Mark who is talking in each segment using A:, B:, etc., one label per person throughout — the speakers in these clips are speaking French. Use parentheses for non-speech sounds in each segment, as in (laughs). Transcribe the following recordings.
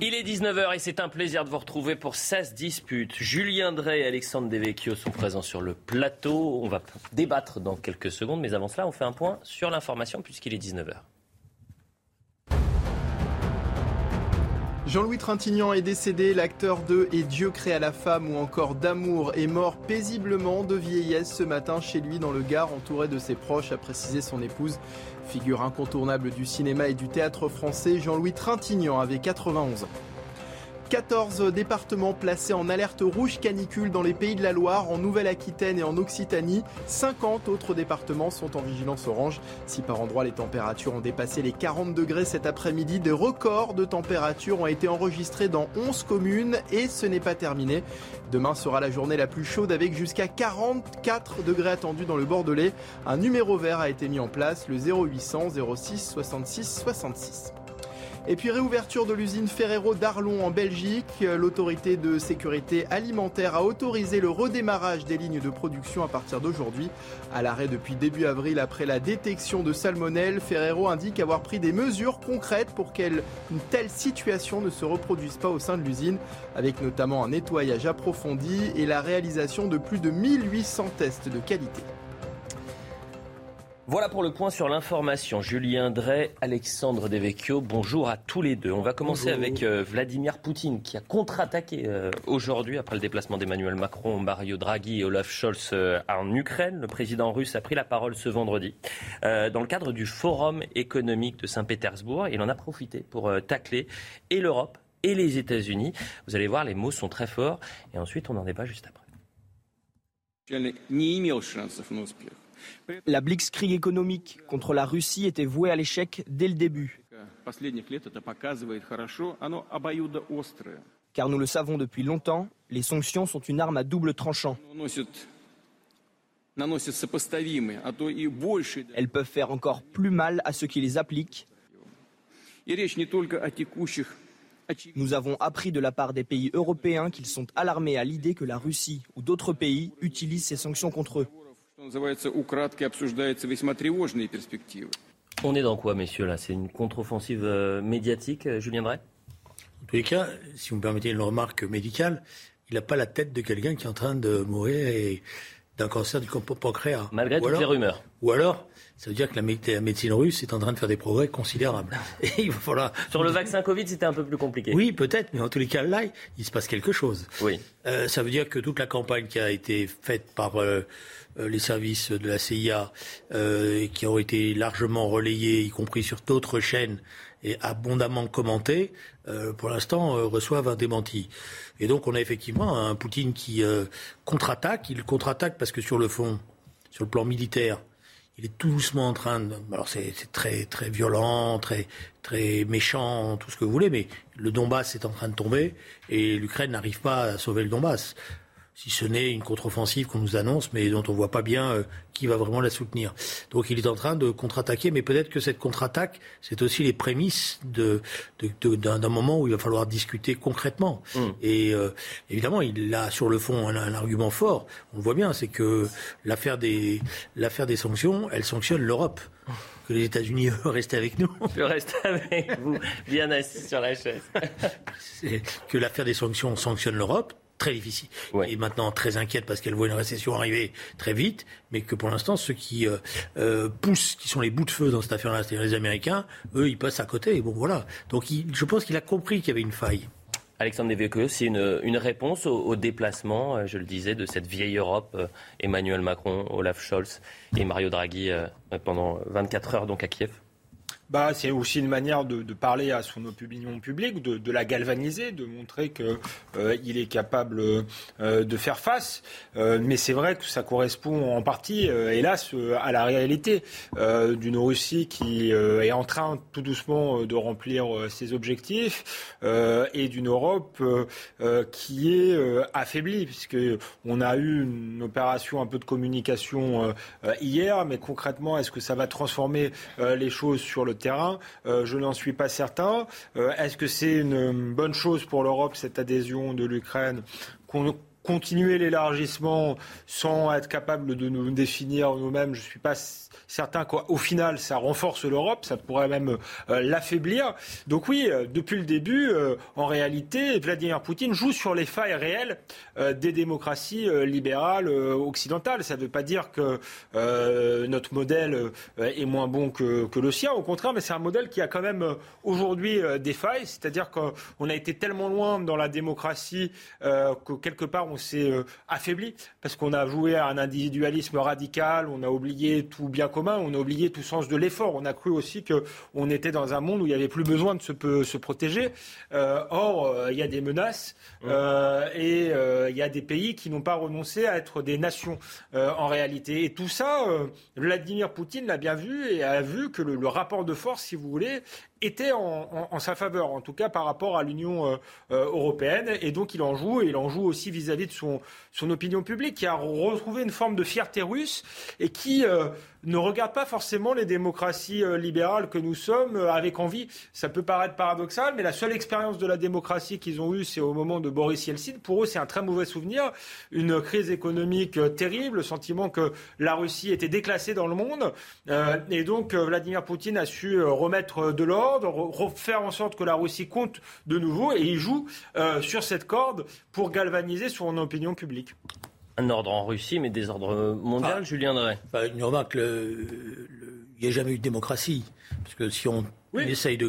A: Il est 19h et c'est un plaisir de vous retrouver pour 16 disputes. Julien Drey et Alexandre Devecchio sont présents sur le plateau. On va débattre dans quelques secondes, mais avant cela, on fait un point sur l'information puisqu'il est 19h.
B: Jean-Louis Trintignant est décédé, l'acteur de Et Dieu créa la femme ou encore d'amour est mort paisiblement de vieillesse ce matin chez lui dans le Gard entouré de ses proches, a précisé son épouse. Figure incontournable du cinéma et du théâtre français, Jean-Louis Trintignant avait 91 ans. 14 départements placés en alerte rouge canicule dans les pays de la Loire, en Nouvelle-Aquitaine et en Occitanie. 50 autres départements sont en vigilance orange. Si par endroits les températures ont dépassé les 40 degrés cet après-midi, des records de température ont été enregistrés dans 11 communes et ce n'est pas terminé. Demain sera la journée la plus chaude avec jusqu'à 44 degrés attendus dans le Bordelais. Un numéro vert a été mis en place, le 0800 06 66 66. Et puis réouverture de l'usine Ferrero d'Arlon en Belgique. L'autorité de sécurité alimentaire a autorisé le redémarrage des lignes de production à partir d'aujourd'hui. À l'arrêt depuis début avril après la détection de salmonelle, Ferrero indique avoir pris des mesures concrètes pour qu'une telle situation ne se reproduise pas au sein de l'usine, avec notamment un nettoyage approfondi et la réalisation de plus de 1800 tests de qualité.
A: Voilà pour le point sur l'information. Julien Drey, Alexandre Devecchio, bonjour à tous les deux. On va commencer avec euh, Vladimir Poutine qui a contre-attaqué euh, aujourd'hui après le déplacement d'Emmanuel Macron, Mario Draghi et Olaf Scholz euh, en Ukraine. Le président russe a pris la parole ce vendredi dans le cadre du Forum économique de Saint-Pétersbourg. Il en a profité pour tacler et l'Europe et les États-Unis. Vous allez voir, les mots sont très forts et ensuite on en débat juste après.
C: La blitzkrieg économique contre la Russie était vouée à l'échec dès le début. Car nous le savons depuis longtemps, les sanctions sont une arme à double tranchant. Elles peuvent faire encore plus mal à ceux qui les appliquent. Nous avons appris de la part des pays européens qu'ils sont alarmés à l'idée que la Russie ou d'autres pays utilisent ces sanctions contre eux.
A: On est dans quoi, messieurs, là? C'est une contre-offensive euh, médiatique, euh, Julien Drey
D: En tous les cas, si vous me permettez une remarque médicale, il n'a pas la tête de quelqu'un qui est en train de mourir d'un cancer du pancréas.
A: Malgré toutes les rumeurs.
D: Ou alors, ça veut dire que la, médecine russe est en train de faire des progrès considérables. (laughs)
A: Et il va Sur le vaccin Covid, c'était un peu plus compliqué.
D: Oui, peut-être, mais en tous les cas, là, il se passe quelque chose.
A: Oui.
D: Euh, ça veut dire que toute la campagne qui a été faite par euh, les services de la CIA euh, qui ont été largement relayés, y compris sur d'autres chaînes et abondamment commentés, euh, pour l'instant reçoivent un démenti. Et donc on a effectivement un Poutine qui contre-attaque. Il contre-attaque parce que sur le fond, sur le plan militaire, il est tout doucement en train de. Alors c'est très très violent, très très méchant, tout ce que vous voulez, mais le Donbass est en train de tomber et l'Ukraine n'arrive pas à sauver le Donbass si ce n'est une contre-offensive qu'on nous annonce, mais dont on ne voit pas bien euh, qui va vraiment la soutenir. Donc il est en train de contre-attaquer, mais peut-être que cette contre-attaque, c'est aussi les prémices d'un moment où il va falloir discuter concrètement. Mm. Et euh, évidemment, il a sur le fond un, argument fort, on le voit bien, c'est que l'affaire des, des sanctions, elle sanctionne l'Europe que les États-Unis (laughs) restent avec nous.
A: Je reste avec vous, bien assis sur la chaise.
D: que l'affaire des sanctions sanctionne l'Europe, très difficile. Et maintenant très inquiète parce qu'elle voit une récession arriver très vite, mais que pour l'instant, ceux qui euh, euh, poussent, qui sont les bouts de feu dans cette affaire-là, c'est-à-dire les Américains, eux, ils passent à côté. Et bon, voilà. Donc je pense qu'il a compris qu'il y avait une faille.
A: Alexandre Devecchio, c'est une, réponse au, déplacement, euh, je le disais, de cette vieille Europe, Emmanuel Macron, Olaf Scholz et Mario Draghi pendant 24 heures donc à Kiev?
E: Bah, c'est aussi une manière de, parler à son opinion publique, de, la galvaniser, de montrer qu'il euh, est capable euh, de faire face. Euh, mais c'est vrai que ça correspond en partie, hélas, à la réalité d'une Russie qui est en train tout doucement de remplir ses objectifs et d'une Europe qui est affaiblie, puisque on a eu une opération un peu de communication hier, mais concrètement, est-ce que ça va transformer les choses sur le Euh, je n'en suis pas certain. Euh, est-ce que c'est une bonne chose pour l'Europe, cette adhésion de l'Ukraine continuer l'élargissement sans être capable de nous définir nous-mêmes, je ne suis pas certain qu'au final, ça renforce l'Europe, ça pourrait même euh, l'affaiblir. Donc oui, euh, depuis le début, euh, en réalité, Vladimir Poutine joue sur les failles réelles des démocraties libérales occidentales. Ça ne veut pas dire que notre modèle est moins bon que, que, le sien, au contraire, mais c'est un modèle qui a quand même aujourd'hui des failles, c'est-à-dire qu'on a été tellement loin dans la démocratie que quelque part on s'est affaibli, parce qu'on a joué à un individualisme radical, on a oublié tout bien commun on a oublié tout sens de l'effort. On a cru aussi qu'on était dans un monde où il n'y avait plus besoin de se, protéger. Euh, or, euh, il y a des menaces euh, et il y a des pays qui n'ont pas renoncé à être des nations en réalité. Et tout ça, Vladimir Poutine l'a bien vu et a vu que le, rapport de force, si vous voulez, était en, sa faveur, en tout cas par rapport à l'Union européenne. Et donc il en joue, et il en joue aussi vis-à-vis de son, son opinion publique, qui a retrouvé une forme de fierté russe et qui ne regarde pas forcément les démocraties euh, libérales que nous sommes euh, avec envie. Ça peut paraître paradoxal, mais la seule expérience de la démocratie qu'ils ont eue, c'est au moment de Boris Yeltsin. Pour eux, c'est un très mauvais souvenir. Une crise économique euh, terrible, le sentiment que la Russie était déclassée dans le monde. et donc, Vladimir Poutine a su remettre de l'ordre, faire en sorte que la Russie compte de nouveau, et il joue sur cette corde pour galvaniser son opinion publique.
A: Un ordre en Russie, mais des ordres mondiaux, ah. Julien Drey.
D: une remarque, il n'y a jamais eu de démocratie. Parce que si on essaye de,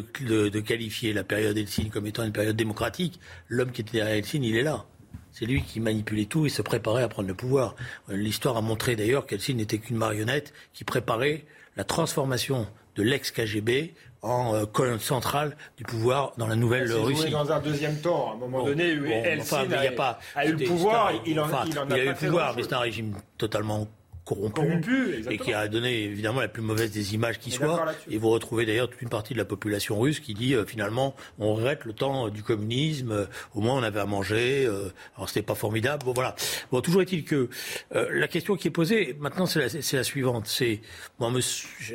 D: qualifier la période Helsinki comme étant une période démocratique, l'homme qui était derrière Helsinki, il est là. C'est lui qui manipulait tout et se préparait à prendre le pouvoir. L'histoire a montré d'ailleurs qu'Helsinki n'était qu'une marionnette qui préparait la transformation de l'ex-KGB en euh, colonne centrale du pouvoir dans la nouvelle Russie.
E: dans un deuxième temps. À un moment donné, bon, a, pas, a, eu le pouvoir. Il, en, il, en a,
D: eu le pouvoir, mais c'est un régime totalement corrompu, et qui a donné évidemment la plus mauvaise des images qui soit. Et vous retrouvez d'ailleurs toute une partie de la population russe qui dit euh, finalement on regrette le temps du communisme, euh, au moins on avait à manger, euh, alors c'était pas formidable. Bon voilà. Bon toujours est-il que la question qui est posée maintenant c'est la, la, suivante. C'est moi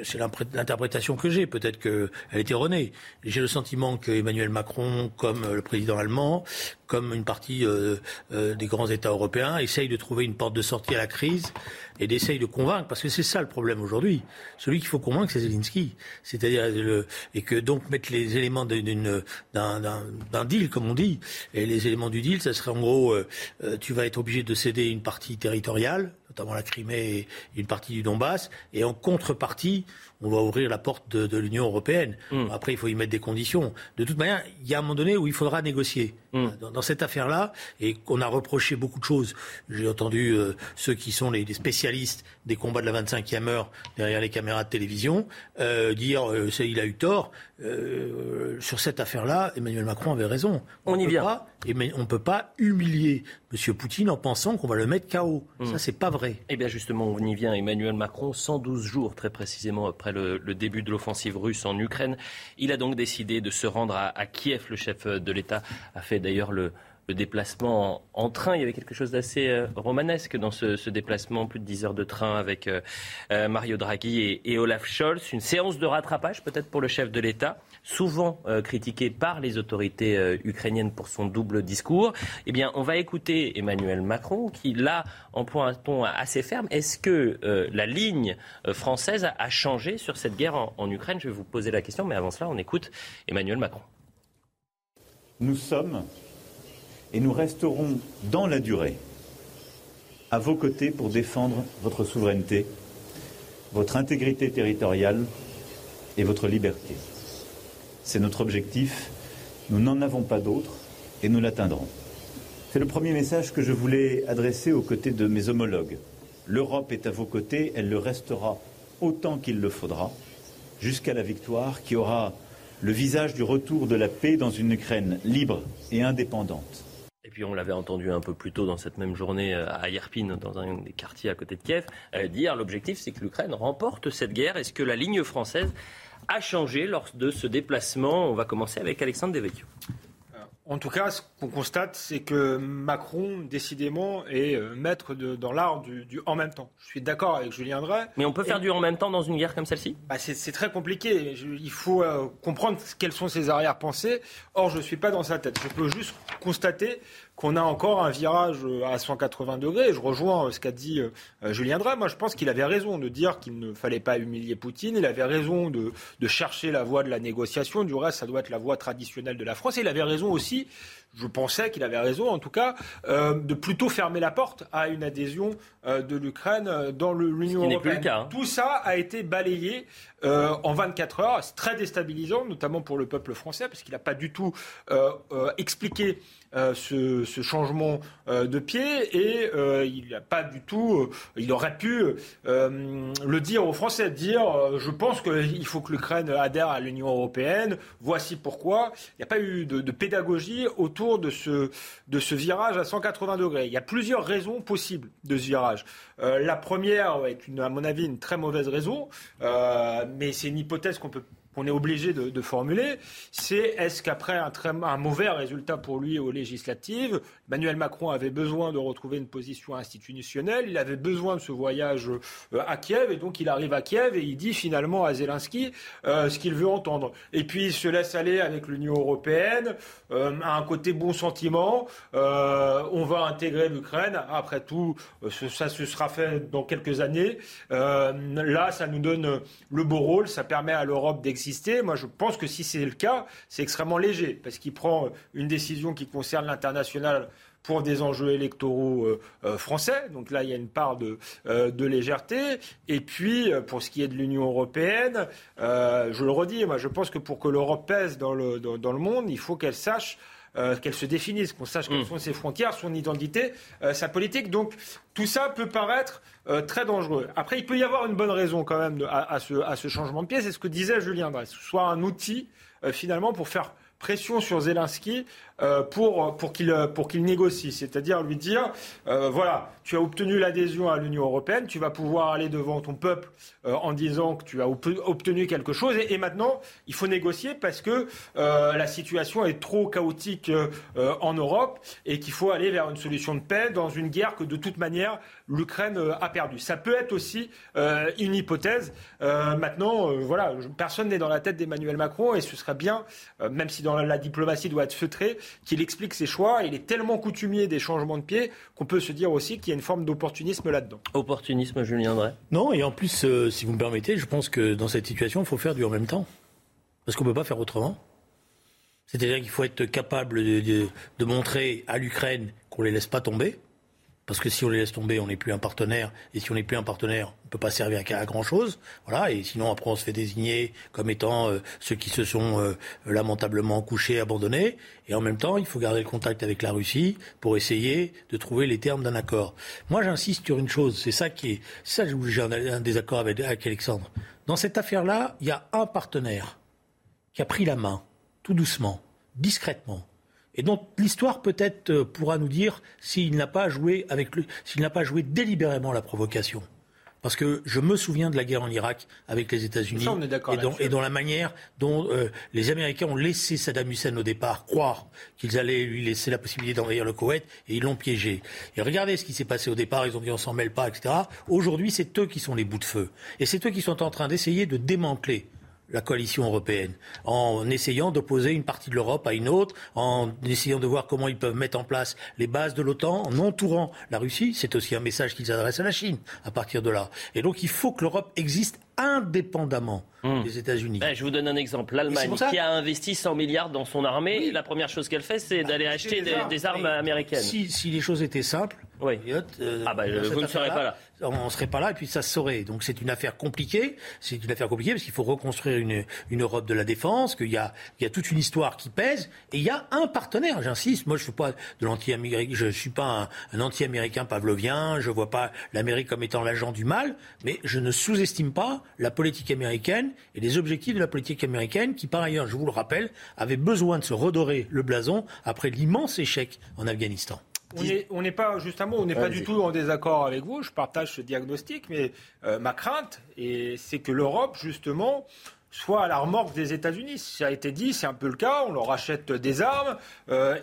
D: c'est l'interprétation que j'ai. Peut-être qu'elle est erronée. J'ai le sentiment que Emmanuel Macron, comme le président allemand, comme une partie des grands États européens, essaye de trouver une porte de sortie à la crise et d'essayer de convaincre, parce que c'est ça le problème aujourd'hui. Celui qu'il faut convaincre, c'est Zelensky. C'est-à-dire, et que donc mettre les éléments d'un deal, comme on dit, et les éléments du deal, ça serait en gros, euh, euh, tu vas être obligé de céder une partie territoriale, notamment la Crimée et une partie du Donbass, et en contrepartie, on va ouvrir la porte de, l'Union européenne. Hmm. Après, il faut y mettre des conditions. De toute manière, il y a un moment donné où il faudra négocier. Hmm. Dans, cette affaire-là, et qu'on a reproché beaucoup de choses. J'ai entendu euh, ceux qui sont les, spécialistes des combats de la 25e heure derrière les caméras de télévision euh, dire euh, il a eu tort. sur cette affaire-là, Emmanuel Macron avait raison.
A: On, y vient.
D: Pas, on ne peut pas humilier M. Poutine en pensant qu'on va le mettre KO. Hmm. Ça, c'est pas vrai.
A: Eh bien, justement, on y vient. Emmanuel Macron, 112 jours très précisément après le, début de l'offensive russe en Ukraine. Il a donc décidé de se rendre à, Kiev. Le chef de l'État a fait d'ailleurs le, déplacement en, train. Il y avait quelque chose d'assez euh, romanesque dans ce, déplacement, plus de 10 heures de train avec euh, euh, Mario Draghi et, Olaf Scholz. Une séance de rattrapage peut-être pour le chef de l'État souvent critiqué par les autorités ukrainiennes pour son double discours, eh bien, on va écouter Emmanuel Macron qui, là, emploie un ton assez ferme. Est-ce que la ligne française a, changé sur cette guerre en, Ukraine? Je vais vous poser la question, mais avant cela, on écoute Emmanuel Macron.
F: Nous sommes et nous resterons dans la durée à vos côtés pour défendre votre souveraineté, votre intégrité territoriale et votre liberté. C'est notre objectif. Nous n'en avons pas d'autre et nous l'atteindrons. C'est le premier message que je voulais adresser aux côtés de mes homologues. L'Europe est à vos côtés, elle le restera autant qu'il le faudra, jusqu'à la victoire qui aura le visage du retour de la paix dans une Ukraine libre et indépendante.
A: Et puis on l'avait entendu un peu plus tôt dans cette même journée euh, à Yerpin, dans un des quartiers à côté de Kiev, euh, dire l'objectif c'est que l'Ukraine remporte cette guerre. Est-ce que la ligne française a changé lors de ce déplacement? On va commencer avec Alexandre Devecchio.
E: En tout cas, ce qu'on constate, c'est que Macron, décidément, est euh, maître de, dans l'art du, en même temps. Je suis d'accord avec Julien Drey.
A: Mais on peut faire du en même temps dans une guerre comme celle-ci?
E: Bah C'est très compliqué. il faut euh, comprendre quelles sont ses arrière-pensées. Or, je ne suis pas dans sa tête. Je peux juste constater qu'on a encore un virage euh, à 180 degrés. Je rejoins ce qu'a dit Julien Drey. Moi, je pense qu'il avait raison de dire qu'il ne fallait pas humilier Poutine. Il avait raison de, de chercher la voie de la négociation. Du reste, ça doit être la voie traditionnelle de la France. Et il avait raison aussi je pensais qu'il avait raison, en tout cas, euh, de plutôt fermer la porte à une adhésion euh, de l'Ukraine euh, dans l'Union européenne.
A: Hein.
E: Tout ça a été balayé en 24 heures. C'est très déstabilisant, notamment pour le peuple français, parce qu'il n'a pas du tout expliqué euh, ce, changement euh, de pied et euh, il n'a pas du tout, il aurait pu le dire aux Français, dire je pense qu'il faut que l'Ukraine adhère à l'Union européenne, voici pourquoi. Il n'y a pas eu de, pédagogie autour de ce, virage à 180 degrés. Il y a plusieurs raisons possibles de ce virage. la première est, à mon avis, une très mauvaise raison, mais c'est une hypothèse qu'on peut qu'on est obligé de, formuler, c'est est-ce qu'après un, mauvais résultat pour lui aux législatives, Emmanuel Macron avait besoin de retrouver une position institutionnelle, il avait besoin de ce voyage euh, à Kiev, et donc il arrive à Kiev et il dit finalement à Zelensky euh, ce qu'il veut entendre. Et puis il se laisse aller avec l'Union européenne, euh, à un côté bon sentiment, on va intégrer l'Ukraine, après tout, ça se sera fait dans quelques années. là, ça nous donne le beau rôle, ça permet à l'Europe d'exister moi, je pense que si c'est le cas, c'est extrêmement léger, parce qu'il prend une décision qui concerne l'international pour des enjeux électoraux euh, euh, français. Donc là, il y a une part de, euh, légèreté. Et puis, pour ce qui est de l'Union européenne, je le redis, je pense que pour que l'Europe pèse dans, le monde, il faut qu'elle sache qu'elle se définisse, qu'on sache quelles mm. sont ses frontières, son identité, sa politique. Donc tout ça peut paraître très dangereux. Après, il peut y avoir une bonne raison quand même à, ce, à, ce, changement de pied. C'est ce que disait Julien Drey. Soit un outil finalement pour faire pression sur Zelensky euh, pour, pour qu'il pour qu'il négocie, c'est-à-dire lui dire euh, voilà, tu as obtenu l'adhésion à l'Union européenne, tu vas pouvoir aller devant ton peuple euh, en disant que tu as obtenu quelque chose et, maintenant il faut négocier parce que la situation est trop chaotique en Europe et qu'il faut aller vers une solution de paix dans une guerre que de toute manière l'Ukraine a perdue. Ça peut être aussi une hypothèse. maintenant, voilà, personne n'est dans la tête d'Emmanuel Macron et ce serait bien, même si dans la, la diplomatie doit être feutrée, qu'il explique ses choix. Il est tellement coutumier des changements de pied qu'on peut se dire aussi qu'il y a une forme d'opportunisme là-dedans.
A: Opportunisme, Julien Drey?
D: Non, et en plus, euh, si vous me permettez, je pense que dans cette situation, il faut faire du en même temps. Parce qu'on ne peut pas faire autrement. C'est-à-dire qu'il faut être capable de montrer à l'Ukraine qu'on ne les laisse pas tomber parce que si on les laisse tomber, on n'est plus un partenaire. Et si on n'est plus un partenaire, on ne peut pas servir à, grand chose. Voilà. Et sinon, après, on se fait désigner comme étant euh, ceux qui se sont euh, lamentablement couchés, abandonnés. Et en même temps, il faut garder le contact avec la Russie pour essayer de trouver les termes d'un accord. Moi, j'insiste sur une chose. C'est ça qui est, ça, j'ai un désaccord avec, avec Alexandre. Dans cette affaire-là, il y a un partenaire qui a pris la main, tout doucement, discrètement, et donc l'histoire peut-être euh, pourra nous dire s'il n'a pas joué avec s'il n'a pas joué délibérément la provocation. Parce que je me souviens de la guerre en Irak avec les États-Unis et, dans, la manière dont euh, les Américains ont laissé Saddam Hussein au départ croire qu'ils allaient lui laisser la possibilité d'envahir le Koweït et ils l'ont piégé. Et regardez ce qui s'est passé au départ, ils ont dit on s'en mêle pas, etc. Aujourd'hui, c'est eux qui sont les bouts de feu. Et c'est eux qui sont en train d'essayer de démanteler la coalition européenne, en essayant d'opposer une partie de l'Europe à une autre, en essayant de voir comment ils peuvent mettre en place les bases de l'OTAN, en entourant la Russie. C'est aussi un message qu'ils adressent à la Chine à partir de là. Et donc il faut que l'Europe existe indépendamment hmm. des États-Unis.
A: Ben, je vous donne un exemple. L'Allemagne, qui a investi 100 milliards dans son armée, la première chose qu'elle fait, c'est d'aller acheter des, armes, américaines.
D: Si, les choses étaient simples,
A: oui. Euh, ah bah, vous ne serez pas là
D: on ne serait pas là et puis ça se saurait. Donc c'est une affaire compliquée. C'est une affaire compliquée parce qu'il faut reconstruire une, une, Europe de la défense, qu'il y a, il y a toute une histoire qui pèse et il y a un partenaire. J'insiste. Moi, je ne pas de l'anti-américain. Je suis pas un, anti-américain pavlovien. Je vois pas l'Amérique comme étant l'agent du mal, mais je ne sous-estime pas la politique américaine et les objectifs de la politique américaine, qui par ailleurs, je vous le rappelle, avait besoin de se redorer le blason après l'immense échec en Afghanistan.
E: On n'est pas, justement, on n'est pas du tout en désaccord avec vous. Je partage ce diagnostic, mais euh, ma crainte, c'est que l'Europe, justement, soit à la remorque des États-Unis. Ça a été dit, c'est un peu le cas. On leur achète des armes.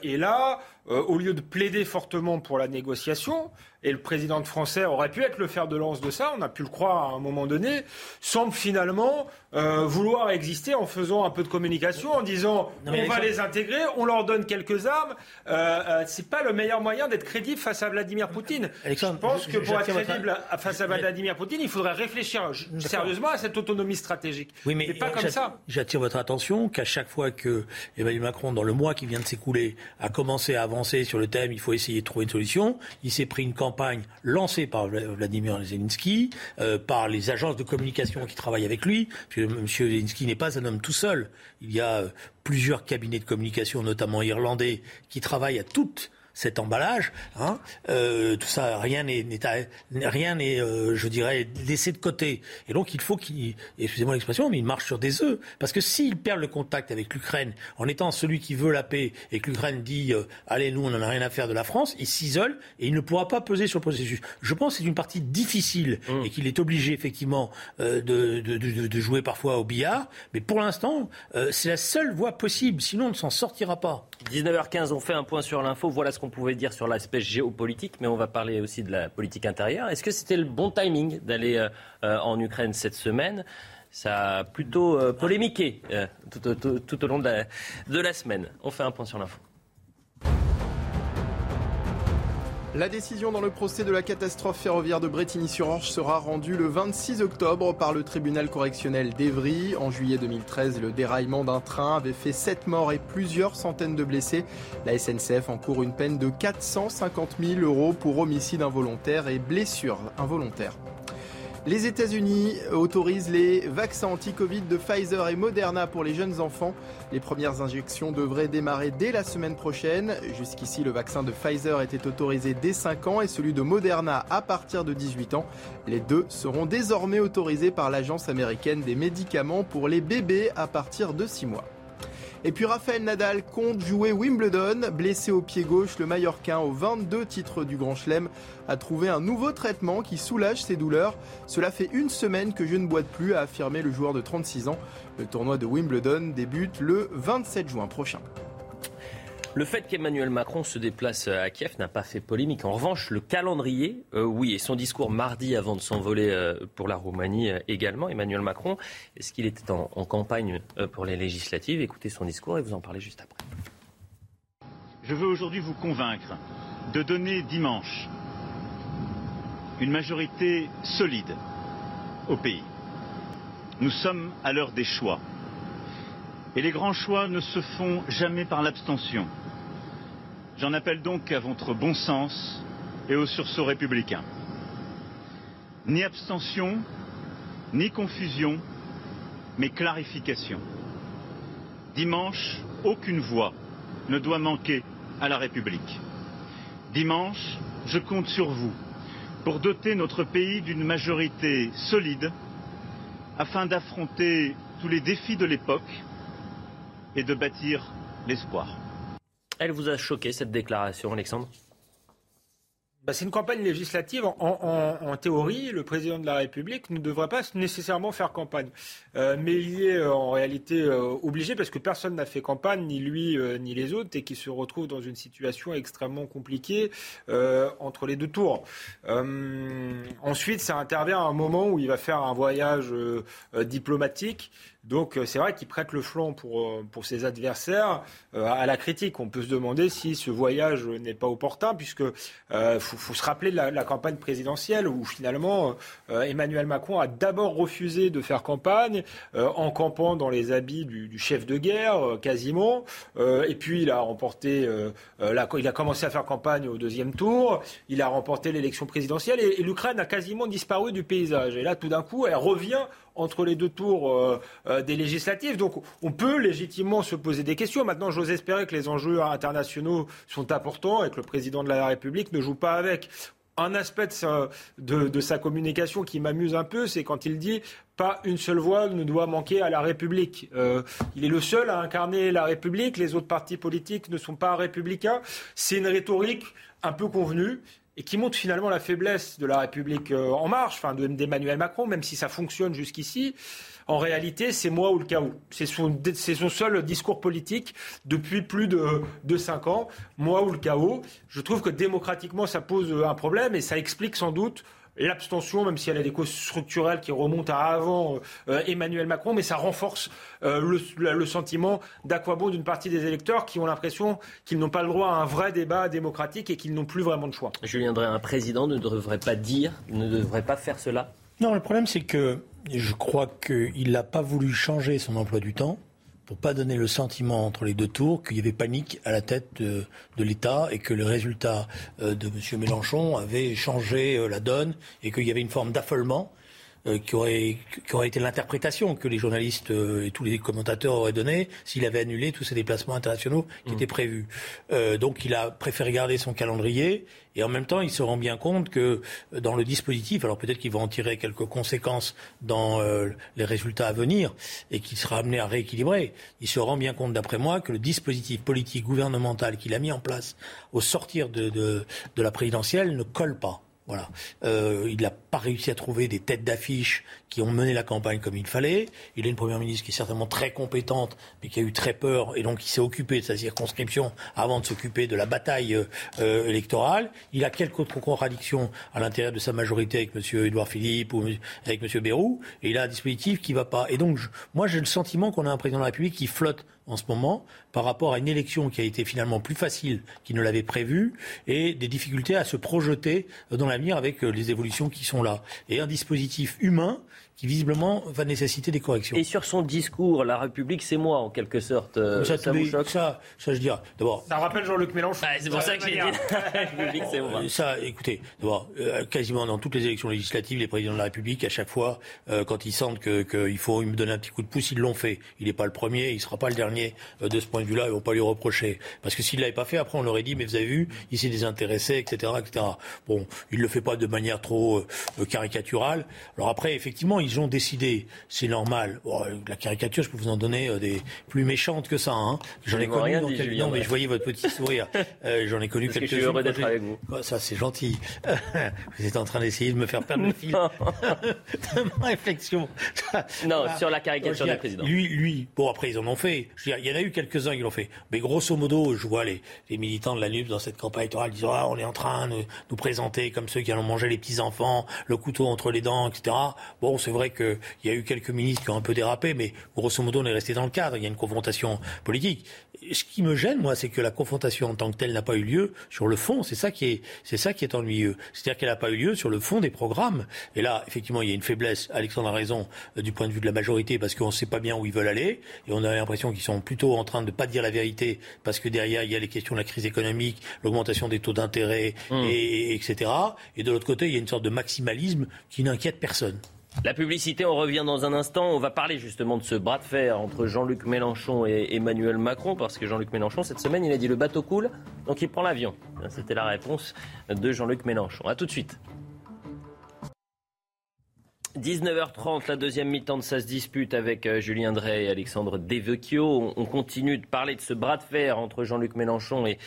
E: et là, au lieu de plaider fortement pour la négociation, et le président de français aurait pu être le fer de lance de ça, on a pu le croire à un moment donné, semble finalement euh, vouloir exister en faisant un peu de communication, en disant on va les intégrer, on leur donne quelques armes. Euh, euh, c'est pas le meilleur moyen d'être crédible face à Vladimir Poutine. je pense que pour être crédible face à Vladimir Poutine, il faudrait réfléchir sérieusement à cette autonomie stratégique.
D: Oui, mais, pas comme ça. J'attire votre attention qu'à chaque fois que Emmanuel Macron, dans le mois qui vient de s'écouler, a commencé à avancer sur le thème, il faut essayer de trouver une solution, il s'est pris une campagne lancée par Vladimir Zelensky, euh, par les agences de communication qui travaillent avec lui. M. Zelensky n'est pas un homme tout seul. Il y a euh, plusieurs cabinets de communication, notamment irlandais, qui travaillent à toutes cet emballage. Hein, euh, tout ça, rien n'est, rien n'est, euh, je dirais, laissé de côté. Et donc, il faut qu'il, excusez-moi l'expression, mais il marche sur des œufs. Parce que s'il perd le contact avec l'Ukraine en étant celui qui veut la paix et que l'Ukraine dit, euh, allez, nous, on n'en a rien à faire de la France, il s'isole et il ne pourra pas peser sur le processus. Je pense que c'est une partie difficile mmh. et qu'il est obligé effectivement de, de, de, de, jouer parfois au billard. Mais pour l'instant, c'est la seule voie possible. Sinon, on ne s'en sortira pas.
A: 19h15, on fait un point sur l'info. Voilà ce qu'on pouvait dire sur l'aspect géopolitique, mais on va parler aussi de la politique intérieure. Est-ce que c'était le bon timing d'aller euh, euh, en Ukraine cette semaine? Ça a plutôt euh, polémiqué tout, au long de la semaine. On fait un point sur l'info.
B: La décision dans le procès de la catastrophe ferroviaire de Bretigny-sur-Orge sera rendue le 26 octobre par le tribunal correctionnel d'Evry. En juillet 2013, le déraillement d'un train avait fait 7 morts et plusieurs centaines de blessés. La SNCF encourt une peine de 450 000 euros pour homicide involontaire et blessure involontaire. Les États-Unis autorisent les vaccins anti-Covid de Pfizer et Moderna pour les jeunes enfants. Les premières injections devraient démarrer dès la semaine prochaine. Jusqu'ici, le vaccin de Pfizer était autorisé dès 5 ans et celui de Moderna à partir de 18 ans. Les deux seront désormais autorisés par l'Agence américaine des médicaments pour les bébés à partir de 6 mois. Et puis Raphaël Nadal compte jouer Wimbledon. Blessé au pied gauche, le Mallorquin aux 22 titres du Grand Chelem a trouvé un nouveau traitement qui soulage ses douleurs. Cela fait une semaine que je ne boite plus, a affirmé le joueur de 36 ans. Le tournoi de Wimbledon débute le 27 juin prochain.
A: Le fait qu'Emmanuel Macron se déplace à Kiev n'a pas fait polémique. En revanche, le calendrier, euh, oui, et son discours mardi avant de s'envoler euh, pour la Roumanie euh, également, Emmanuel Macron, est-ce qu'il était en campagne pour les législatives? Écoutez son discours et vous en parlez juste après.
G: Je veux aujourd'hui vous convaincre de donner dimanche une majorité solide au pays. Nous sommes à l'heure des choix. Et les grands choix ne se font jamais par l'abstention. J'en appelle donc à votre bon sens et au sursaut républicain. Ni abstention, ni confusion, mais clarification. Dimanche, aucune voix ne doit manquer à la République. Dimanche, je compte sur vous pour doter notre pays d'une majorité solide afin d'affronter tous les défis de l'époque et de bâtir l'espoir.
A: Elle vous a choqué cette déclaration, Alexandre?
E: Bah, c'est une campagne législative. En, théorie, le président de la République ne devrait pas nécessairement faire campagne. Euh, mais il est euh, en réalité euh, obligé parce que personne n'a fait campagne, ni lui ni les autres, et qui se retrouve dans une situation extrêmement compliquée entre les deux tours. ensuite, ça intervient à un moment où il va faire un voyage diplomatique donc euh, c'est vrai qu'il prête le flanc pour, euh, pour ses adversaires euh, à la critique. On peut se demander si ce voyage n'est pas opportun, puisque euh, faut, se rappeler de la, campagne présidentielle où finalement Emmanuel Macron a d'abord refusé de faire campagne en campant dans les habits du, chef de guerre quasiment, et puis il a remporté, la, il a commencé à faire campagne au deuxième tour, il a remporté l'élection présidentielle et, et l'Ukraine a quasiment disparu du paysage. Et là tout d'un coup elle revient entre les deux tours euh, euh, des législatives. Donc on peut légitimement se poser des questions. Maintenant, j'ose espérer que les enjeux internationaux sont importants et que le président de la République ne joue pas avec. Un aspect de sa, communication qui m'amuse un peu, c'est quand il dit pas une seule voix ne doit manquer à la République. Euh, il est le seul à incarner la République. Les autres partis politiques ne sont pas républicains. C'est une rhétorique un peu convenue et qui montre finalement la faiblesse de la République euh, en marche, enfin d'Emmanuel Macron, même si ça fonctionne jusqu'ici. En réalité, c'est moi ou le chaos. C'est son, seul discours politique depuis plus de, de cinq ans. Moi ou le chaos. Je trouve que démocratiquement, ça pose un problème et ça explique sans doute l'abstention, même si elle a des causes structurelles qui remontent à avant euh, Emmanuel Macron, mais ça renforce euh, le, le, sentiment d'aquabon d'une partie des électeurs qui ont l'impression qu'ils n'ont pas le droit à un vrai débat démocratique et qu'ils n'ont plus vraiment de choix.
A: Julien Drey, un président ne devrait pas dire, ne devrait pas faire cela?
D: Non, le problème c'est que je crois qu'il n'a pas voulu changer son emploi du temps pour pas donner le sentiment entre les deux tours qu'il y avait panique à la tête de, l'État et que le résultat euh, de M. Mélenchon avait changé euh, la donne et qu'il y avait une forme d'affolement euh, qui, aurait, qui aurait été l'interprétation que les journalistes et tous les commentateurs auraient donnée s'il avait annulé tous ces déplacements internationaux qui mmh. étaient prévus. donc il a préféré garder son calendrier et en même temps, il se rend bien compte que euh, dans le dispositif, alors peut-être qu'il va en tirer quelques conséquences dans euh, les résultats à venir et qu'il sera amené à rééquilibrer, il se rend bien compte, d'après moi, que le dispositif politique gouvernemental qu'il a mis en place au sortir de, de, de la présidentielle ne colle pas. Voilà. Euh, il n'a pas réussi à trouver des têtes d'affiche qui ont mené la campagne comme il fallait. Il a une première ministre qui est certainement très compétente, mais qui a eu très peur et donc qui s'est occupé de sa circonscription avant de s'occuper de la bataille euh, euh, électorale. Il a quelques autres contradictions à l'intérieur de sa majorité avec M. Édouard Philippe ou avec M. Bérou. Et il a un dispositif qui ne va pas. Et donc, moi, j'ai le sentiment qu'on a un président de la République qui flotte en ce moment par rapport à une élection qui a été finalement plus facile qu'il ne l'avait prévu et des difficultés à se projeter dans l'avenir avec euh, les évolutions qui sont là. Et un dispositif humain qui visiblement va nécessiter des corrections.
A: Et sur son discours, la République, c'est moi, en quelque sorte. Euh,
D: ça, ça, ça, ça, je dirais. D'abord.
E: Ça rappelle Jean-Luc Mélenchon.
A: Bah, c'est pour ça, que j'ai dit (laughs) la République, c'est moi. Euh,
D: ça, écoutez, d'abord, euh, quasiment dans toutes les élections législatives, les présidents de la République, à chaque fois, quand ils sentent qu'il que faut me donner un petit coup de pouce, ils l'ont fait. Il n'est pas le premier, il ne sera pas le dernier de ce point de vue-là, ils ne vont pas lui reprocher. Parce que s'il ne l'avait pas fait, après, on aurait dit, mais vous avez vu, il s'est désintéressé, etc., etc. Bon, il ne le fait pas de manière trop caricaturale. Alors après, effectivement, ils ont décidé, c'est normal. la caricature, je peux vous en donner euh, des plus méchantes que ça. Hein. J'en ai connu. non, mais je voyais votre petit (laughs) sourire. Euh, j'en ai connu quelques-unes. Je suis
A: heureux d'être avec vous.
D: Oh, ça, c'est gentil. (laughs) vous êtes en train d'essayer de me faire perdre le (laughs) fil de ma réflexion.
A: non, sur la caricature du président.
D: Lui, lui, bon après ils en ont fait. Je veux dire, il y en a eu quelques-uns qui l'ont fait. Mais grosso modo, je vois les, les militants de la NUP dans cette campagne électorale disant ah, on est en train de nous présenter comme ceux qui allons manger les petits enfants, le couteau entre les dents, etc. Bon, c'est vrai que il y a eu quelques ministres qui ont un peu dérapé, mais grosso modo, on est resté dans le cadre. Il y a une confrontation politique. Ce qui me gêne, moi, c'est que la confrontation en tant que telle n'a pas eu lieu sur le fond. C'est ça qui est, c'est ça qui est ennuyeux. C'est-à-dire qu'elle n'a pas eu lieu sur le fond des programmes. Et là, effectivement, il y a une faiblesse. Alexandre a raison euh, du point de vue de la majorité parce qu'on ne sait pas bien où ils veulent aller. Et on a l'impression qu'ils sont plutôt en train de ne pas dire la vérité parce que derrière, il y a les questions de la crise économique, l'augmentation des taux d'intérêt, mmh. et, etc. Et de l'autre côté, il y a une sorte de maximalisme qui n'inquiète personne.
A: La publicité, on revient dans un instant. On va parler justement de ce bras de fer entre Jean-Luc Mélenchon et Emmanuel Macron, parce que Jean-Luc Mélenchon, cette semaine, il a dit le bateau coule, donc il prend l'avion. C'était la réponse de Jean-Luc Mélenchon. A tout de suite. 19h30, la deuxième mi-temps de ça se dispute avec euh, Julien Drey et Alexandre Devecchio. On continue de parler de ce bras de fer entre Jean-Luc Mélenchon et,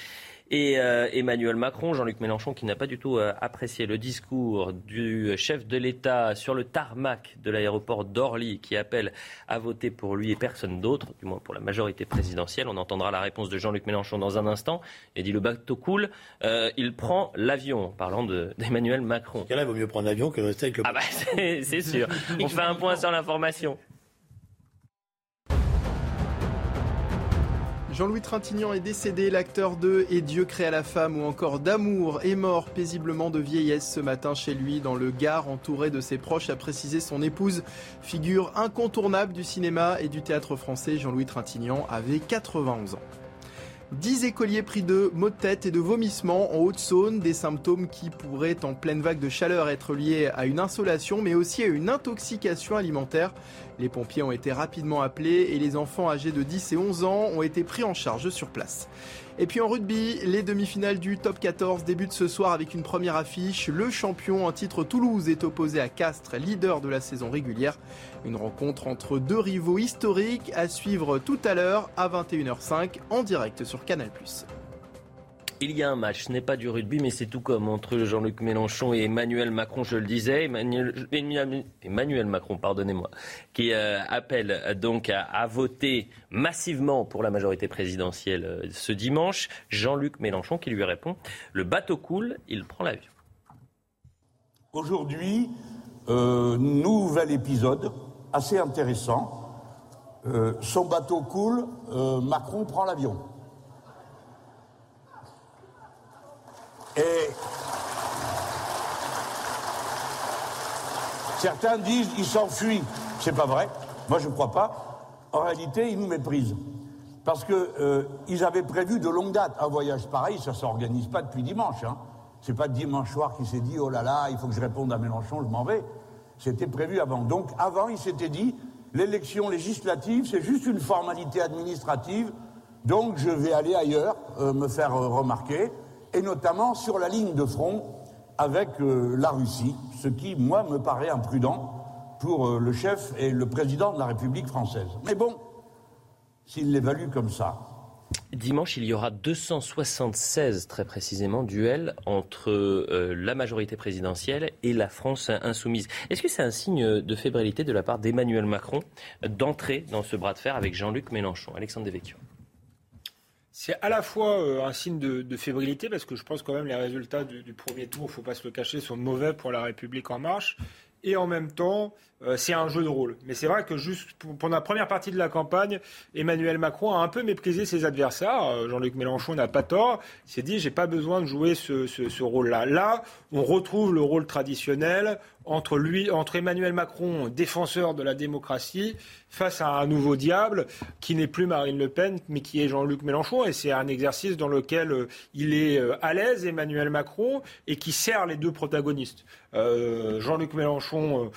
A: et euh, Emmanuel Macron, Jean-Luc Mélenchon, qui n'a pas du tout euh, apprécié le discours du chef de l'État sur le tarmac de l'aéroport d'Orly, qui appelle à voter pour lui et personne d'autre, du moins pour la majorité présidentielle. On entendra la réponse de Jean-Luc Mélenchon dans un instant. Il dit le bateau coule, euh, il prend l'avion, parlant (laughs) d'Emmanuel Macron.
D: Là, il vaut mieux prendre l'avion que rester avec le.
A: Ah bah c'est sûr. On fait un point sur l'information.
B: Jean-Louis Trintignant est décédé, l'acteur de Et Dieu créa la femme ou encore d'amour est mort paisiblement de vieillesse ce matin chez lui dans le Gard, entouré de ses proches, a précisé son épouse, figure incontournable du cinéma et du théâtre français. Jean-Louis Trintignant avait 91 ans. 10 écoliers pris de maux de tête et de vomissements en Haute-Saône, des symptômes qui pourraient en pleine vague de chaleur être liés à une insolation mais aussi à une intoxication alimentaire. Les pompiers ont été rapidement appelés et les enfants âgés de 10 et 11 ans ont été pris en charge sur place. Et puis en rugby, les demi-finales du top 14 débutent ce soir avec une première affiche. Le champion en titre Toulouse est opposé à Castres, leader de la saison régulière. Une rencontre entre deux rivaux historiques à suivre tout à l'heure à 21h05 en direct sur Canal+.
A: Il y a un match, ce n'est pas du rugby, mais c'est tout comme entre Jean-Luc Mélenchon et Emmanuel Macron, je le disais. Emmanuel, Macron, pardonnez-moi, qui euh, appelle donc à, voter massivement pour la majorité présidentielle euh, ce dimanche. Jean-Luc Mélenchon qui lui répond Le bateau coule, il prend l'avion.
H: Aujourd'hui, euh, nouvel épisode assez intéressant. son bateau coule, Macron prend l'avion. Et certains disent il s'enfuit. C'est pas vrai. Moi, je ne crois pas. En réalité, ils nous méprisent. Parce qu'ils euh, avaient prévu de longue date. Un voyage pareil, ça ne s'organise pas depuis dimanche. Hein. C'est pas dimanche soir qui s'est dit oh là là, il faut que je réponde à Mélenchon, je m'en vais. C'était prévu avant. Donc avant, il s'était dit l'élection législative, c'est juste une formalité administrative. Donc je vais aller ailleurs, euh, me faire euh, remarquer et notamment sur la ligne de front avec euh, la Russie, ce qui, moi, me paraît imprudent pour euh, le chef et le président de la République française. Mais bon, s'il l'évalue comme ça.
A: Dimanche, il y aura 276, très précisément, duels entre euh, la majorité présidentielle et la France insoumise. Est-ce que c'est un signe de fébrilité de la part d'Emmanuel Macron d'entrer dans ce bras de fer avec Jean-Luc Mélenchon? Alexandre Devecchio
E: c'est à la fois euh, un signe de, fébrilité, parce que je pense quand même les résultats du, premier tour, il ne faut pas se le cacher, sont mauvais pour la République en marche. Et en même temps, euh, c'est un jeu de rôle. Mais c'est vrai que juste pendant la première partie de la campagne, Emmanuel Macron a un peu méprisé ses adversaires. Euh, Jean-Luc Mélenchon n'a pas tort. Il s'est dit, j'ai pas besoin de jouer ce, ce rôle-là. Là, on retrouve le rôle traditionnel entre lui, entre Emmanuel Macron, défenseur de la démocratie, face à un nouveau diable qui n'est plus Marine Le Pen, mais qui est Jean-Luc Mélenchon. Et c'est un exercice dans lequel euh, il est à l'aise, Emmanuel Macron, et qui sert les deux protagonistes. Jean-Luc Mélenchon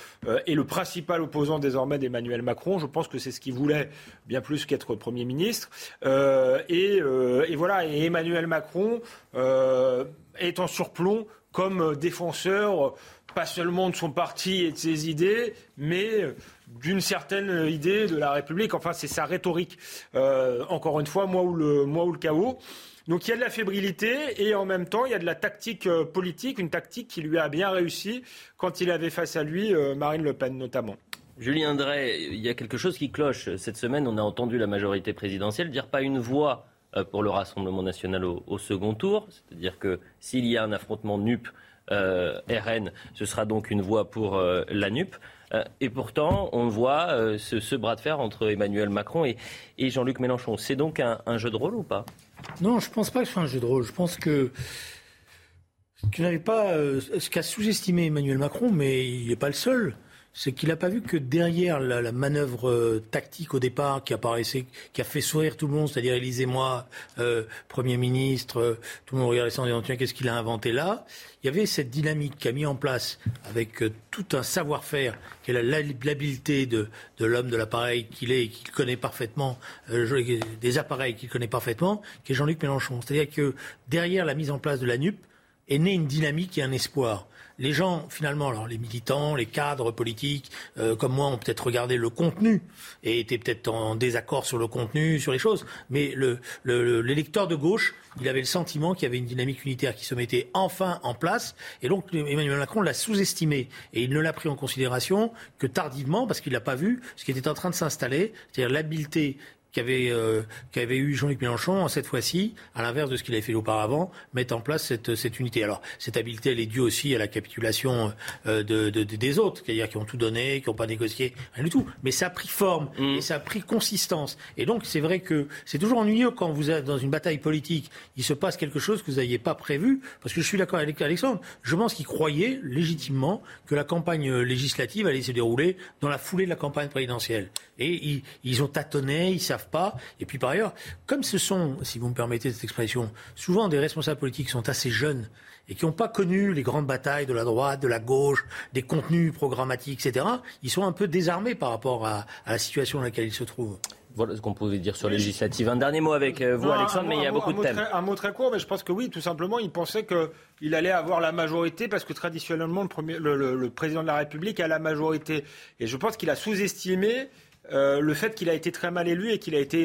E: est le principal opposant désormais d'Emmanuel Macron. Je pense que c'est ce qu'il voulait bien plus qu'être Premier ministre. Euh, euh, et, voilà, Emmanuel Macron euh, est en surplomb comme défenseur pas seulement de son parti et de ses idées, mais d'une certaine idée de la République. Enfin, c'est sa rhétorique. encore une fois, moi ou le, moi ou le chaos. Donc il y a de la fébrilité et en même temps il y a de la tactique euh, politique, une tactique qui lui a bien réussi quand il avait face à lui euh, Marine Le Pen notamment.
A: Julien Drey, il y a quelque chose qui cloche. Cette semaine, on a entendu la majorité présidentielle dire pas une voix euh, pour le Rassemblement national au, second tour. C'est-à-dire que s'il y a un affrontement NUP, RN, ce sera donc une voix pour la NUP. et pourtant, on voit ce, bras de fer entre Emmanuel Macron et, Jean-Luc Mélenchon. C'est donc un jeu de rôle ou pas?
D: Non, je ne pense pas que ce soit un jeu de rôle. Je pense que n'avais pas euh, ce qu'a sous-estimé Emmanuel Macron, mais il n'est pas le seul. C'est qu'il n'a pas vu que derrière la, manœuvre euh, tactique au départ qui apparaissait, qui a fait sourire tout le monde, c'est-à-dire Élysée-moi, euh, Premier ministre, tout le monde regardait ça en disant qu'est-ce qu'il a inventé là? Il y avait cette dynamique qu'a mis en place avec tout un savoir-faire, qui est l'habileté de, de l'homme de l'appareil qu'il est et qu'il connaît parfaitement, des appareils qu'il connaît parfaitement, qui est Jean-Luc Mélenchon. C'est-à-dire que derrière la mise en place de la NUP, est née une dynamique et un espoir. Les gens, finalement, alors les militants, les cadres politiques, euh, comme moi, ont peut-être regardé le contenu et étaient peut-être en désaccord sur le contenu, sur les choses. Mais l'électeur de gauche, il avait le sentiment qu'il y avait une dynamique unitaire qui se mettait enfin en place. Et donc Emmanuel Macron l'a sous-estimé. Et il ne l'a pris en considération que tardivement, parce qu'il n'a pas vu ce qui était en train de s'installer, c'est-à-dire l'habileté qu'avait euh, qu'avait eu Jean-Luc Mélenchon, cette fois-ci, à l'inverse de ce qu'il avait fait auparavant, mettre en place cette, cette unité. Alors, cette habileté, elle est due aussi à la capitulation euh, de, de, des autres, c'est-à-dire qui ont tout donné, qui n'ont pas négocié, rien du tout. Mais ça a pris forme mmh. et ça a pris consistance. Et donc, c'est vrai que c'est toujours ennuyeux quand vous êtes dans une bataille politique, il se passe quelque chose que vous n'aviez pas prévu, parce que je suis d'accord avec Alexandre, je pense qu'il croyait légitimement que la campagne législative allait se dérouler dans la foulée de la campagne présidentielle. Et ils, ils ont tâtonné, ils savent pas. Et puis par ailleurs, comme ce sont, si vous me permettez cette expression, souvent des responsables politiques qui sont assez jeunes et qui n'ont pas connu les grandes batailles de la droite, de la gauche, des contenus programmatiques, etc., ils sont un peu désarmés par rapport à, la situation dans laquelle ils se trouvent.
A: Voilà ce qu'on pouvait dire sur législative. Un dernier mot avec euh, vous, Alexandre, mais il y a beaucoup de thèmes.
E: un mot très court, mais je pense que oui, tout simplement, il pensait qu'il allait avoir la majorité parce que traditionnellement, le, le, président de la République a la majorité. Et je pense qu'il a sous-estimé euh, le fait qu'il a été très mal élu et qu'il a été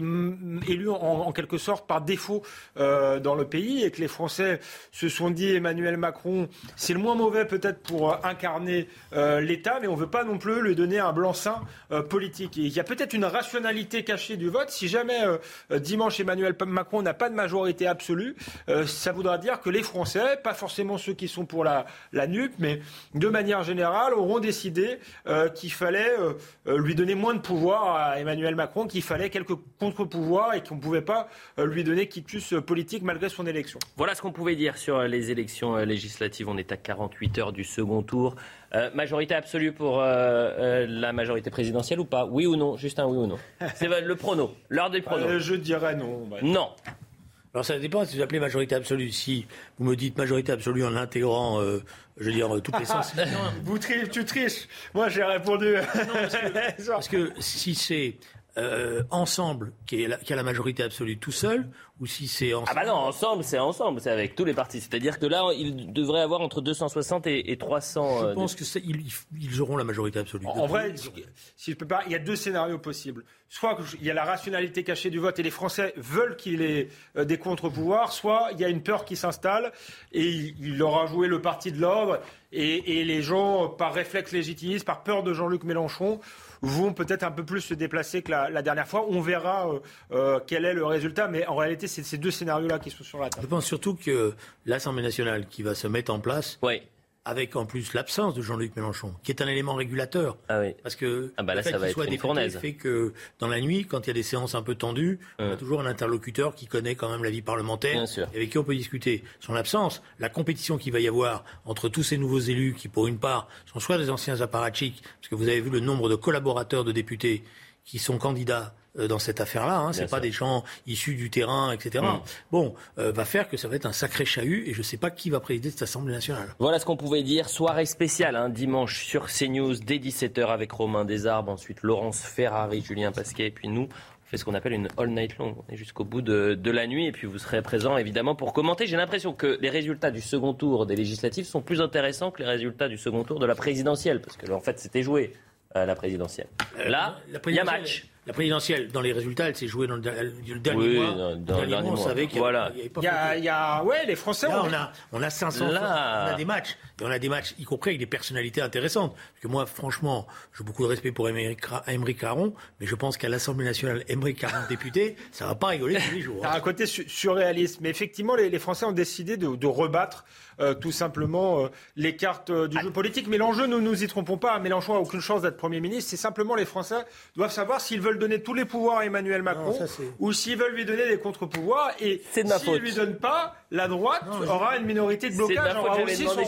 E: élu en, quelque sorte par défaut euh, dans le pays et que les Français se sont dit Emmanuel Macron, c'est le moins mauvais peut-être pour euh, incarner l'État, mais on ne veut pas non plus lui donner un blanc-seing politique. il y a peut-être une rationalité cachée du vote. Si jamais dimanche Emmanuel Macron n'a pas de majorité absolue, ça voudra dire que les Français, pas forcément ceux qui sont pour la, la NUP, mais de manière générale, auront décidé qu'il fallait lui donner moins de pouvoir à Emmanuel Macron qu'il fallait quelques contre-pouvoirs et qu'on ne pouvait pas euh, lui donner quitus euh, politique malgré son élection.
A: Voilà ce qu'on pouvait dire sur euh, les élections législatives. On est à 48 heures du second tour. majorité absolue pour la majorité présidentielle ou pas? Oui ou non? Juste un oui ou non? C'est le prono, l'heure des pronos.
E: je dirais non.
A: Non.
D: Alors ça dépend si vous appelez majorité absolue. Si vous me dites majorité absolue en intégrant, euh, je veux dire, toutes les (laughs) sens.
E: vous tu triches. Moi j'ai répondu. (laughs)
D: parce, que, si c'est euh, ensemble qui, est qui a la majorité absolue tout seul, ou si c'est ensemble.
A: Ah bah non, ensemble, c'est ensemble, c'est avec tous les partis. C'est-à-dire que là, il devrait avoir entre 260 et, 300.
D: Je euh, pense qu'ils ils auront la majorité absolue.
E: En, vrai, si je peux pas, il y a deux scénarios possibles. Soit il y a la rationalité cachée du vote et les Français veulent qu'il ait euh, des contre-pouvoirs, soit il y a une peur qui s'installe et il, leur a joué le parti de l'ordre et, et les gens, par réflexe légitimiste, par peur de Jean-Luc Mélenchon, vont peut-être un peu plus se déplacer que la, dernière fois. On verra euh, euh, quel est le résultat, mais en réalité, c'est ces deux scénarios-là qui sont sur la table.
D: Je pense surtout que l'Assemblée nationale qui va se mettre en place
A: oui
D: avec en plus l'absence de Jean-Luc Mélenchon, qui est un élément régulateur.
A: Ah oui.
D: Parce que
A: ah bah là,
D: le fait
A: va
D: soit
A: député
D: fait que dans la nuit, quand il y a des séances un peu tendues, on a hum. toujours un interlocuteur qui connaît quand même la vie parlementaire et avec qui on peut discuter. Son absence, la compétition qu'il va y avoir entre tous ces nouveaux élus qui, pour une part, sont soit des anciens apparatchiks, parce que vous avez vu le nombre de collaborateurs de députés qui sont candidats dans cette affaire-là. Hein. C'est pas des gens issus du terrain, etc. Mm. Bon, euh, va faire que ça va être un sacré chahut et je ne sais pas qui va présider cette Assemblée nationale.
A: Voilà ce qu'on pouvait dire. Soirée spéciale, hein, dimanche sur CNews dès 17h avec Romain Desarbes, ensuite Laurence Ferrari, Julien Pasquet et puis nous. On fait ce qu'on appelle une all night long. On est jusqu'au bout de, de, la nuit et puis vous serez présent évidemment pour commenter. J'ai l'impression que les résultats du second tour des législatives sont plus intéressants que les résultats du second tour de la présidentielle parce que en fait c'était joué à la présidentielle. Là, il y a match.
D: La présidentielle, dans les résultats, elle s'est jouée dans le, dernier mois. Dans,
A: dans le dernier mois, on savait
E: qu'il y, voilà. il y, a, il y a, ouais, les Français.
D: Là, on a, on a 500, Là... on a des matchs, et on a des matchs, y compris avec des personnalités intéressantes. Parce que moi, franchement, j'ai beaucoup de respect pour Émeric Caron, mais je pense qu'à l'Assemblée nationale, Émeric Caron député, (laughs) ça va pas rigoler tous les jours.
E: Hein. un côté surréaliste, mais effectivement, les, les Français ont décidé de, de rebattre euh, tout simplement euh, les cartes euh, du jeu politique. Mais l'enjeu, nous nous y trompons pas, Mélenchon a aucune chance d'être Premier ministre. C'est simplement les Français doivent savoir s'ils veulent donner tous les pouvoirs à Emmanuel Macron ou s'ils veulent lui donner des contre-pouvoirs. Et s'ils ne lui donnent pas, la droite aura une minorité de blocage. Aura aussi son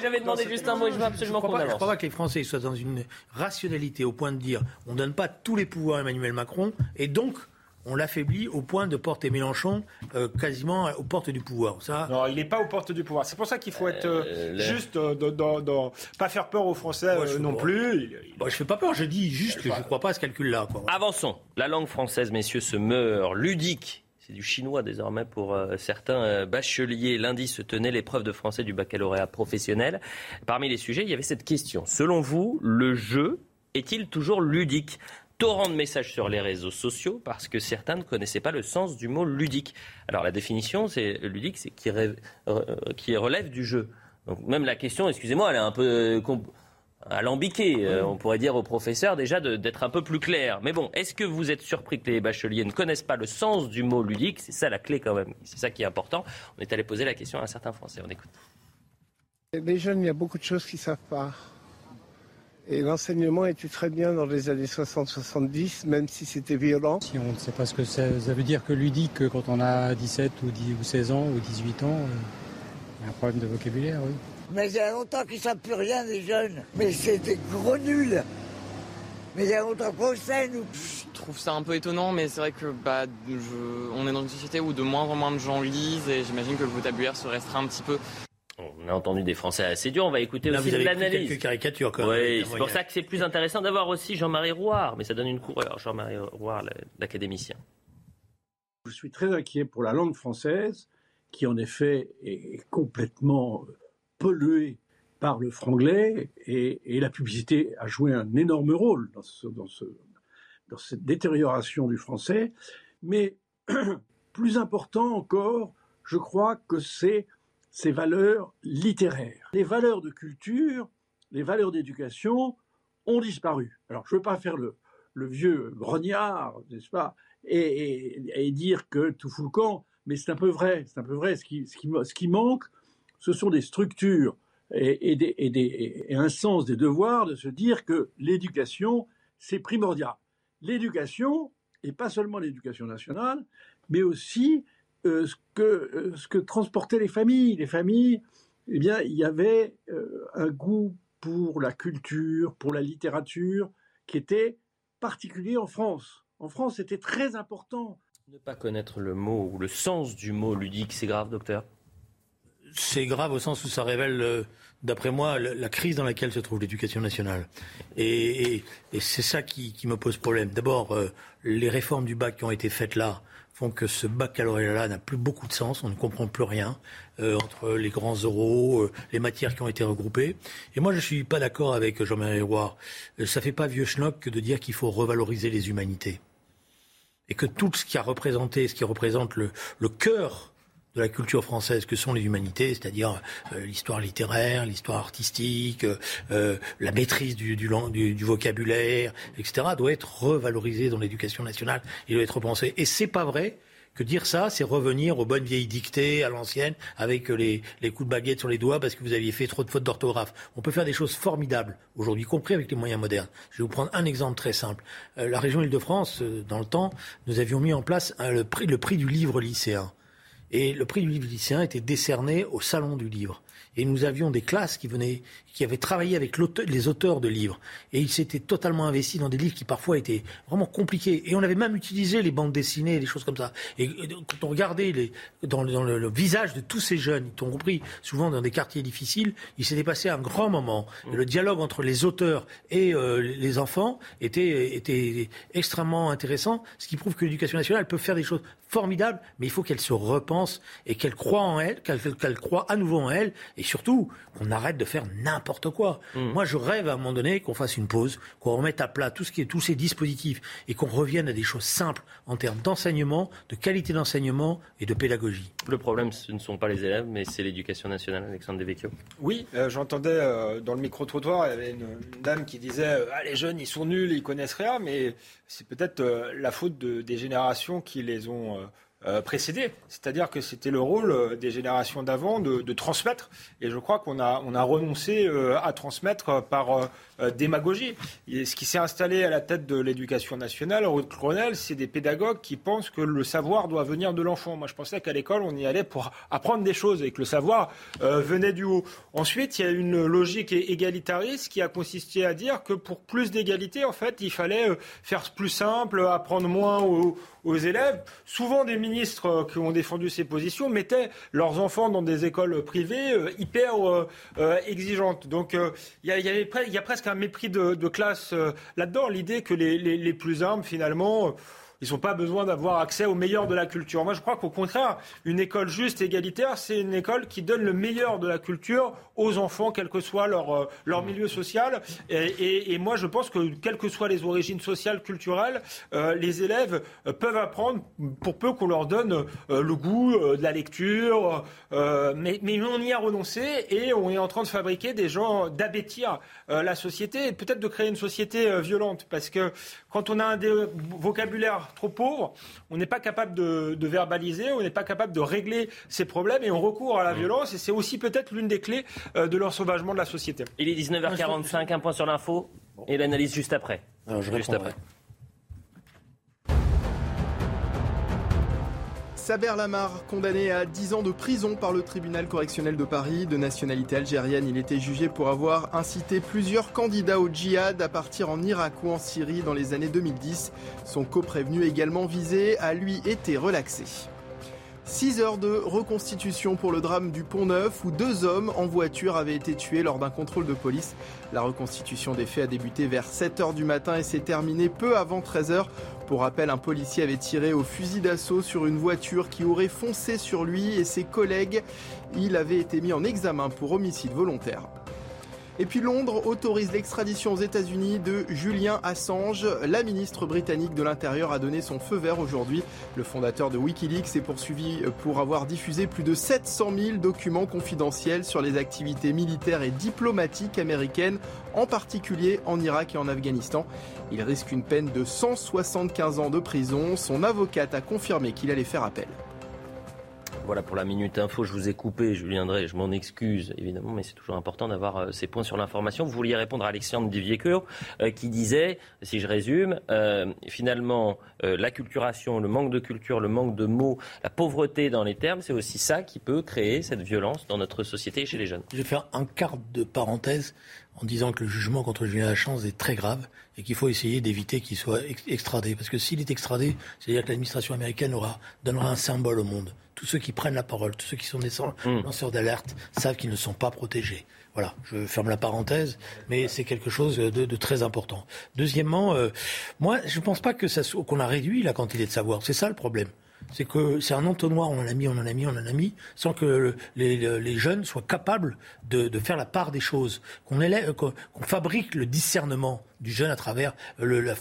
A: J'avais demandé juste un mot, je veux absolument qu'on
D: Je ne crois pas que les Français soient dans une rationalité au point de dire on ne donne pas tous les pouvoirs à Emmanuel Macron et donc on l'affaiblit au point de porter Mélenchon euh, quasiment aux portes du pouvoir. Ça...
E: Non, il n'est pas aux portes du pouvoir. C'est pour ça qu'il faut être euh, euh, juste, dans, pas faire peur aux Français non plus.
D: Je ne fais pas peur, je dis juste que je ne crois pas à ce calcul-là.
A: Avançons. La langue française, messieurs, se meurt. Ludique. C'est du chinois désormais pour certains bacheliers. Lundi se tenait l'épreuve de français du baccalauréat professionnel. Parmi les sujets, il y avait cette question. Selon vous, le jeu est-il toujours ludique? Torrent de messages sur les réseaux sociaux parce que certains ne connaissaient pas le sens du mot ludique. Alors la définition, c'est ludique, c'est qui, qui relève du jeu. Donc même la question, excusez-moi, elle est un peu euh, alambiquée. Euh, on pourrait dire au professeur déjà d'être un peu plus clair. Mais bon, est-ce que vous êtes surpris que les bacheliers ne connaissent pas le sens du mot ludique? C'est ça la clé quand même. C'est ça qui est important. On est allé poser la question à un certain Français. On écoute.
I: Les jeunes, il y a beaucoup de choses qu'ils ne savent pas. Et l'enseignement était très bien dans les années 60-70, même si c'était violent.
J: Si on ne sait pas ce que ça, veut dire que ludique quand on a 17 ou, 10, ou 16 ans ou 18 ans, euh, il y a un problème de vocabulaire, oui.
K: Mais il y a longtemps qu'ils ne savent plus rien, les jeunes. Mais c'est des gros nuls. Mais il y a longtemps qu'on sait, nous.
L: Je trouve ça un peu étonnant, mais c'est vrai que bah, on est dans une société où de moins en moins de gens lisent et j'imagine que le vocabulaire se restreint un petit peu.
A: On a entendu des Français assez durs. On va écouter aussi l'analyse.
D: Quelques caricatures, quand
A: Oui, c'est pour ça que c'est plus intéressant d'avoir aussi Jean-Marie Rouard. Mais ça donne une coureur, Jean-Marie Rouard, l'académicien.
M: Je suis très inquiet pour la langue française, qui en effet est complètement polluée par le franglais, et, la publicité a joué un énorme rôle dans ce, dans cette détérioration du français. Mais (clears throat) plus important encore, je crois que c'est ces valeurs littéraires. Les valeurs de culture, les valeurs d'éducation ont disparu. Alors, je ne veux pas faire le, vieux grognard, n'est-ce pas, et, dire que tout fout le camp, mais c'est un peu vrai. C'est un peu vrai. Ce qui, manque, ce sont des structures et, un sens des devoirs de se dire que l'éducation, c'est primordial. L'éducation, et pas seulement l'éducation nationale, mais aussi euh, ce, que, euh, ce que transportaient les familles. Les familles, eh bien, il y avait euh, un goût pour la culture, pour la littérature, qui était particulier en France. En France, c'était très important.
A: Ne pas connaître le mot ou le sens du mot ludique, c'est grave, docteur?
D: C'est grave au sens où ça révèle d'après moi, la crise dans laquelle se trouve l'éducation nationale. Et, c'est ça qui, me pose problème. D'abord, euh, les réformes du bac qui ont été faites là font que ce baccalauréat-là n'a plus beaucoup de sens, on ne comprend plus rien euh, entre les grands euros, euh, les matières qui ont été regroupées. Et moi, je ne suis pas d'accord avec Jean-Marie Roy. ça ne fait pas vieux schnock que de dire qu'il faut revaloriser les humanités. Et que tout ce qui a représenté, ce qui représente le cœur de la culture française que sont les humanités, c'est-à-dire euh, l'histoire littéraire, l'histoire artistique, euh, la maîtrise du, du, du, vocabulaire, etc., doit être revalorisée dans l'éducation nationale. Il doit être repensé. Et c'est pas vrai que dire ça, c'est revenir aux bonnes vieilles dictées à l'ancienne, avec les, les, coups de baguette sur les doigts parce que vous aviez fait trop de fautes d'orthographe. On peut faire des choses formidables aujourd'hui, y compris avec les moyens modernes. Je vais vous prendre un exemple très simple. Euh, la région Île-de-France, dans le temps, nous avions mis en place le, prix, le prix du livre lycéen. Et le prix du livre lycéen était décerné au Salon du Livre. Et nous avions des classes qui venaient, qui avaient travaillé avec les auteurs de livres. Et ils s'étaient totalement investis dans des livres qui parfois étaient vraiment compliqués. Et on avait même utilisé les bandes dessinées, des choses comme ça. Et quand on regardait les, dans, le, visage de tous ces jeunes, ils ont compris, souvent dans des quartiers difficiles, il s'était passé un grand moment. le dialogue entre les auteurs et euh, les enfants était, était extrêmement intéressant, ce qui prouve que l'éducation nationale peut faire des choses formidables, mais il faut qu'elle se repense et qu'elle croit en elle, qu'elle croit à nouveau en elle, et surtout qu'on arrête de faire n'importe quoi. Mm. Moi, je rêve à un moment donné qu'on fasse une pause, qu'on remette à plat tout ce qui est tous ces dispositifs et qu'on revienne à des choses simples en termes d'enseignement, de qualité d'enseignement et de pédagogie.
A: Le problème, ce ne sont pas les élèves, mais c'est l'éducation nationale, Alexandre Devecchio.
E: Oui, euh, j'entendais euh, dans le micro-trottoir, il y avait une, dame qui disait euh, ah, les jeunes, ils sont nuls, ils connaissent rien, mais c'est peut-être la faute des générations qui les ont euh, précédé. C'est-à-dire que c'était le rôle euh, des générations d'avant de, transmettre. Et je crois qu'on a, on a renoncé euh, à transmettre par démagogie. Et ce qui s'est installé à la tête de l'éducation nationale, Ruth Cronel, c'est des pédagogues qui pensent que le savoir doit venir de l'enfant. Moi, je pensais qu'à l'école, on y allait pour apprendre des choses et que le savoir venait du haut. Ensuite, il y a une logique égalitariste qui a consisté à dire que pour plus d'égalité, en fait, il fallait faire plus simple, apprendre moins aux, aux élèves. Souvent, des ministres qui ont défendu ces positions mettaient leurs enfants dans des écoles privées euh, hyper euh, euh, exigeantes. Donc, il y, a, presque un mépris de, classe là-dedans. L'idée que les, les plus humbles, finalement, ils n'ont pas besoin d'avoir accès au meilleur de la culture. Moi, je crois qu'au contraire, une école juste, égalitaire, c'est une école qui donne le meilleur de la culture aux enfants, quel que soit leur, euh, leur milieu social. Et, et, moi, je pense que, quelles que soient les origines sociales, culturelles, euh, les élèves euh, peuvent apprendre pour peu qu'on leur donne le goût de la lecture. mais, mais on y a renoncé et on est en train de fabriquer des gens, d'abêtir la société et peut-être de créer une société violente. Parce que quand on a un vocabulaire trop pauvre, on n'est pas capable de, verbaliser, on n'est pas capable de régler ces problèmes et on recourt à la mmh. violence. Et c'est aussi peut-être l'une des clés euh, de l'ensauvagement de la société.
A: Il est 19h45, un point sur l'info et l'analyse juste après. juste après.
B: Saber Lamar, condamné à 10 ans de prison par le tribunal correctionnel de Paris, de nationalité algérienne, il était jugé pour avoir incité plusieurs candidats au djihad à partir en Irak ou en Syrie dans les années 2010. Son coprévenu également visé a lui été relaxé. 6 heures de reconstitution pour le drame du Pont Neuf où deux hommes en voiture avaient été tués lors d'un contrôle de police. La reconstitution des faits a débuté vers 7 heures du matin et s'est terminée peu avant 13 heures. Pour rappel, un policier avait tiré au fusil d'assaut sur une voiture qui aurait foncé sur lui et ses collègues. Il avait été mis en examen pour homicide volontaire. Et puis Londres autorise l'extradition aux États-Unis de Julian Assange. La ministre britannique de l'Intérieur a donné son feu vert aujourd'hui. Le fondateur de Wikileaks est poursuivi pour avoir diffusé plus de 700 000 documents confidentiels sur les activités militaires et diplomatiques américaines, en particulier en Irak et en Afghanistan. Il risque une peine de 175 ans de prison. Son avocate a confirmé qu'il allait faire appel.
A: Voilà pour la Minute Info, je vous ai coupé, je viendrai, je m'en excuse évidemment, mais c'est toujours important d'avoir euh, ces points sur l'information. Vous vouliez répondre à Alexandre Diviecoeur euh, qui disait, si je résume, euh, finalement l'acculturation, le manque de culture, le manque de mots, la pauvreté dans les termes, c'est aussi ça qui peut créer cette violence dans notre société et chez les jeunes.
D: Je vais faire un quart de parenthèse en disant que le jugement contre Julien Assange est très grave et qu'il faut essayer d'éviter qu'il soit extradé. Parce que s'il est extradé, c'est-à-dire que l'administration américaine aura, donnera un symbole au monde tous ceux qui prennent la parole, tous ceux qui sont des mm. lanceurs d'alerte, savent qu'ils ne sont pas protégés. Voilà, je ferme la parenthèse, mais c'est quelque chose de, très important. Deuxièmement, euh, moi, je ne pense pas que ça qu'on a réduit la quantité de savoir. C'est ça le problème c'est que c'est un entonnoir, on en a mis, on en a mis, on en a mis, sans que les, jeunes soient capables de, faire la part des choses, qu'on fabrique le discernement du jeune à travers le,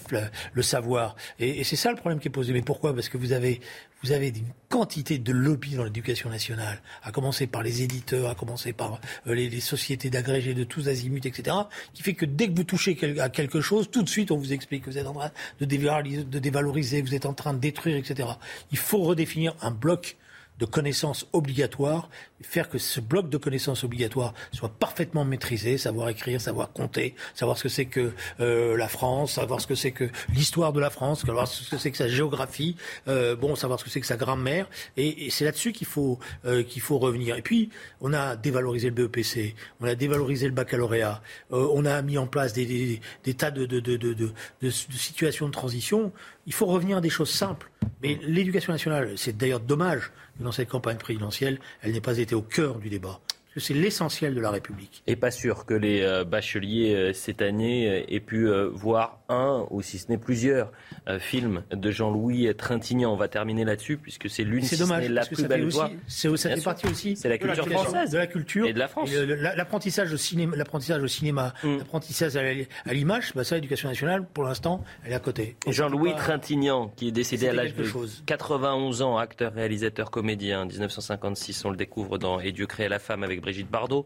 D: savoir. Et, et c'est ça le problème qui est posé. Mais pourquoi? Parce que vous avez, vous avez une quantité de lobbies dans l'éducation nationale, à commencer par les éditeurs, à commencer par euh, les, sociétés d'agrégés de tous azimuts, etc., qui fait que dès que vous touchez à quelque chose, tout de suite on vous explique que vous êtes en train de dévaloriser, de dévaloriser vous êtes en train de détruire, etc. Il faut redéfinir un bloc de connaissances obligatoires, faire que ce bloc de connaissances obligatoires soit parfaitement maîtrisé, savoir écrire, savoir compter, savoir ce que c'est que euh, la France, savoir ce que c'est que l'histoire de la France, savoir ce que c'est que sa géographie, euh, bon, savoir ce que c'est que sa grammaire, et, c'est là-dessus qu'il faut euh, qu'il faut revenir. Et puis, on a dévalorisé le BEPC, on a dévalorisé le baccalauréat, on a mis en place des, des, tas de, de, de, de situations de transition. Il faut revenir à des choses simples. Mais l'éducation nationale, c'est d'ailleurs dommage dans cette campagne présidentielle, elle n'ait pas été au cœur du débat c'est l'essentiel de la République.
A: Et pas sûr que les euh, bacheliers euh, cette année euh, aient pu voir un, ou si ce n'est plusieurs, films de Jean-Louis Trintignant. On va terminer là-dessus, puisque c'est l'une, si
D: dommage,
A: la plus belle voix.
D: Ça fait partie aussi
A: c'est la culture française.
D: De la culture.
A: Et de la France.
D: L'apprentissage au cinéma, l'apprentissage, au cinéma, mm. l'apprentissage à l'image, bah ça, l'éducation nationale, pour l'instant, elle est à côté.
A: Jean-Louis Trintignant, qui est décédé à l'âge de 91 ans, acteur, réalisateur, comédien, 1956, on le découvre dans Et Dieu créa la femme avec Brigitte Bardot.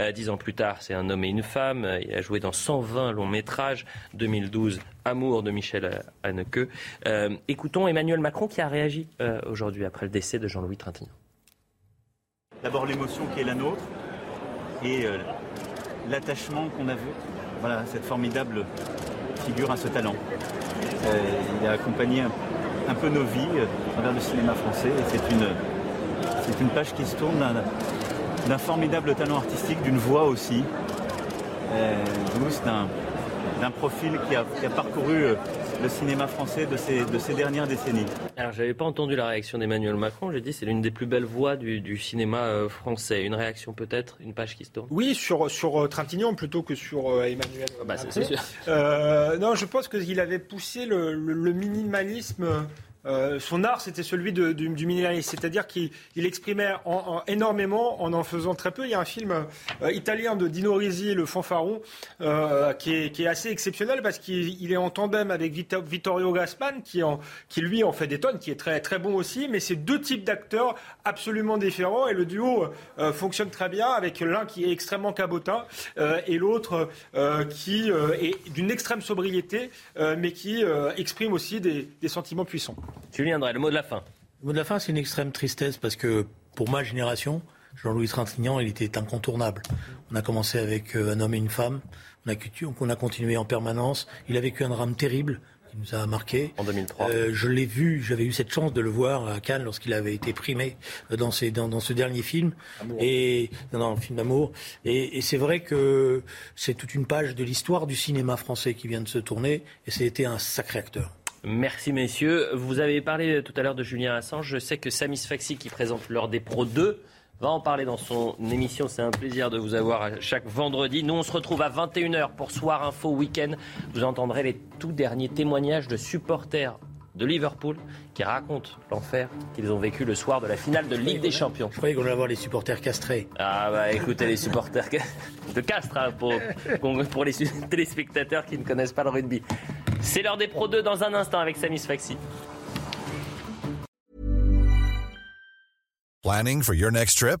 A: Euh, dix ans plus tard, c'est un homme et une femme. Il a joué dans 120 longs métrages. 2012, Amour de Michel Haneke. Euh, écoutons Emmanuel Macron qui a réagi euh, aujourd'hui après le décès de Jean-Louis Trintignant.
F: D'abord l'émotion qui est la nôtre et l'attachement qu'on a vu. Voilà, cette formidable figure à ce talent. il a accompagné un, peu nos vies à travers le cinéma français et c'est une, c'est une page qui se tourne d'un formidable talent artistique, d'une voix aussi, euh, d'un profil qui a, parcouru euh, le cinéma français de ces, de ces dernières décennies.
A: Alors, j'avais pas entendu la réaction d'Emmanuel Macron. J'ai dit c'est l'une des plus belles voix du, cinéma euh, français. Une réaction peut-être, une page qui se tourne?
E: Oui, sur sur Trintignant plutôt que sur Emmanuel.
A: Ah bah, c'est sûr.
E: non, je pense qu'il avait poussé le minimalisme euh, son art, c'était celui du, du c'est-à-dire qu'il exprimait en, énormément en en faisant très peu. Il y a un film euh, italien de Dino Risi, Le Fanfaron, euh, qui, est, assez exceptionnel parce qu'il est en tandem avec Vittorio Gassman, qui, lui en fait des tonnes, qui est très, très bon aussi, mais c'est deux types d'acteurs absolument différents et le duo fonctionne très bien avec l'un qui est extrêmement cabotin et l'autre qui est d'une extrême sobriété, mais qui exprime aussi des sentiments puissants.
A: Julien Drey, le mot de la fin.
D: Le mot de la fin, c'est une extrême tristesse parce que pour ma génération, Jean-Louis Trintignant, il était incontournable. On a commencé avec euh, un homme et une femme. On a, on a continué en permanence. Il a vécu un drame terrible qui nous a marqué.
A: En 2003.
D: Euh, je l'ai vu, j'avais eu cette chance de le voir à Cannes lorsqu'il avait été primé euh, dans, dans, ce dernier film. Et, dans, le film d'amour. Et, et c'est vrai que c'est toute une page de l'histoire du cinéma français qui vient de se tourner. Et c'était un sacré acteur.
A: Merci messieurs. Vous avez parlé tout à l'heure de Julien Assange. Je sais que Samis Faxi, qui présente l'heure des pros 2, va en parler dans son émission. C'est un plaisir de vous avoir chaque vendredi. Nous, on se retrouve à 21h pour Soir Info Week-end. Vous entendrez les tout derniers témoignages de supporters de Liverpool qui racontent l'enfer qu'ils ont vécu le soir de la finale de Ligue des Champions.
D: Je croyais qu'on allait avoir les supporters castrés.
A: Ah bah écoutez les supporters (laughs) de Castres hein, pour, pour les (laughs) téléspectateurs qui ne connaissent pas le rugby. C'est l'heure des Pro 2 dans un instant avec Samis Faxi.
N: Planning for your next trip?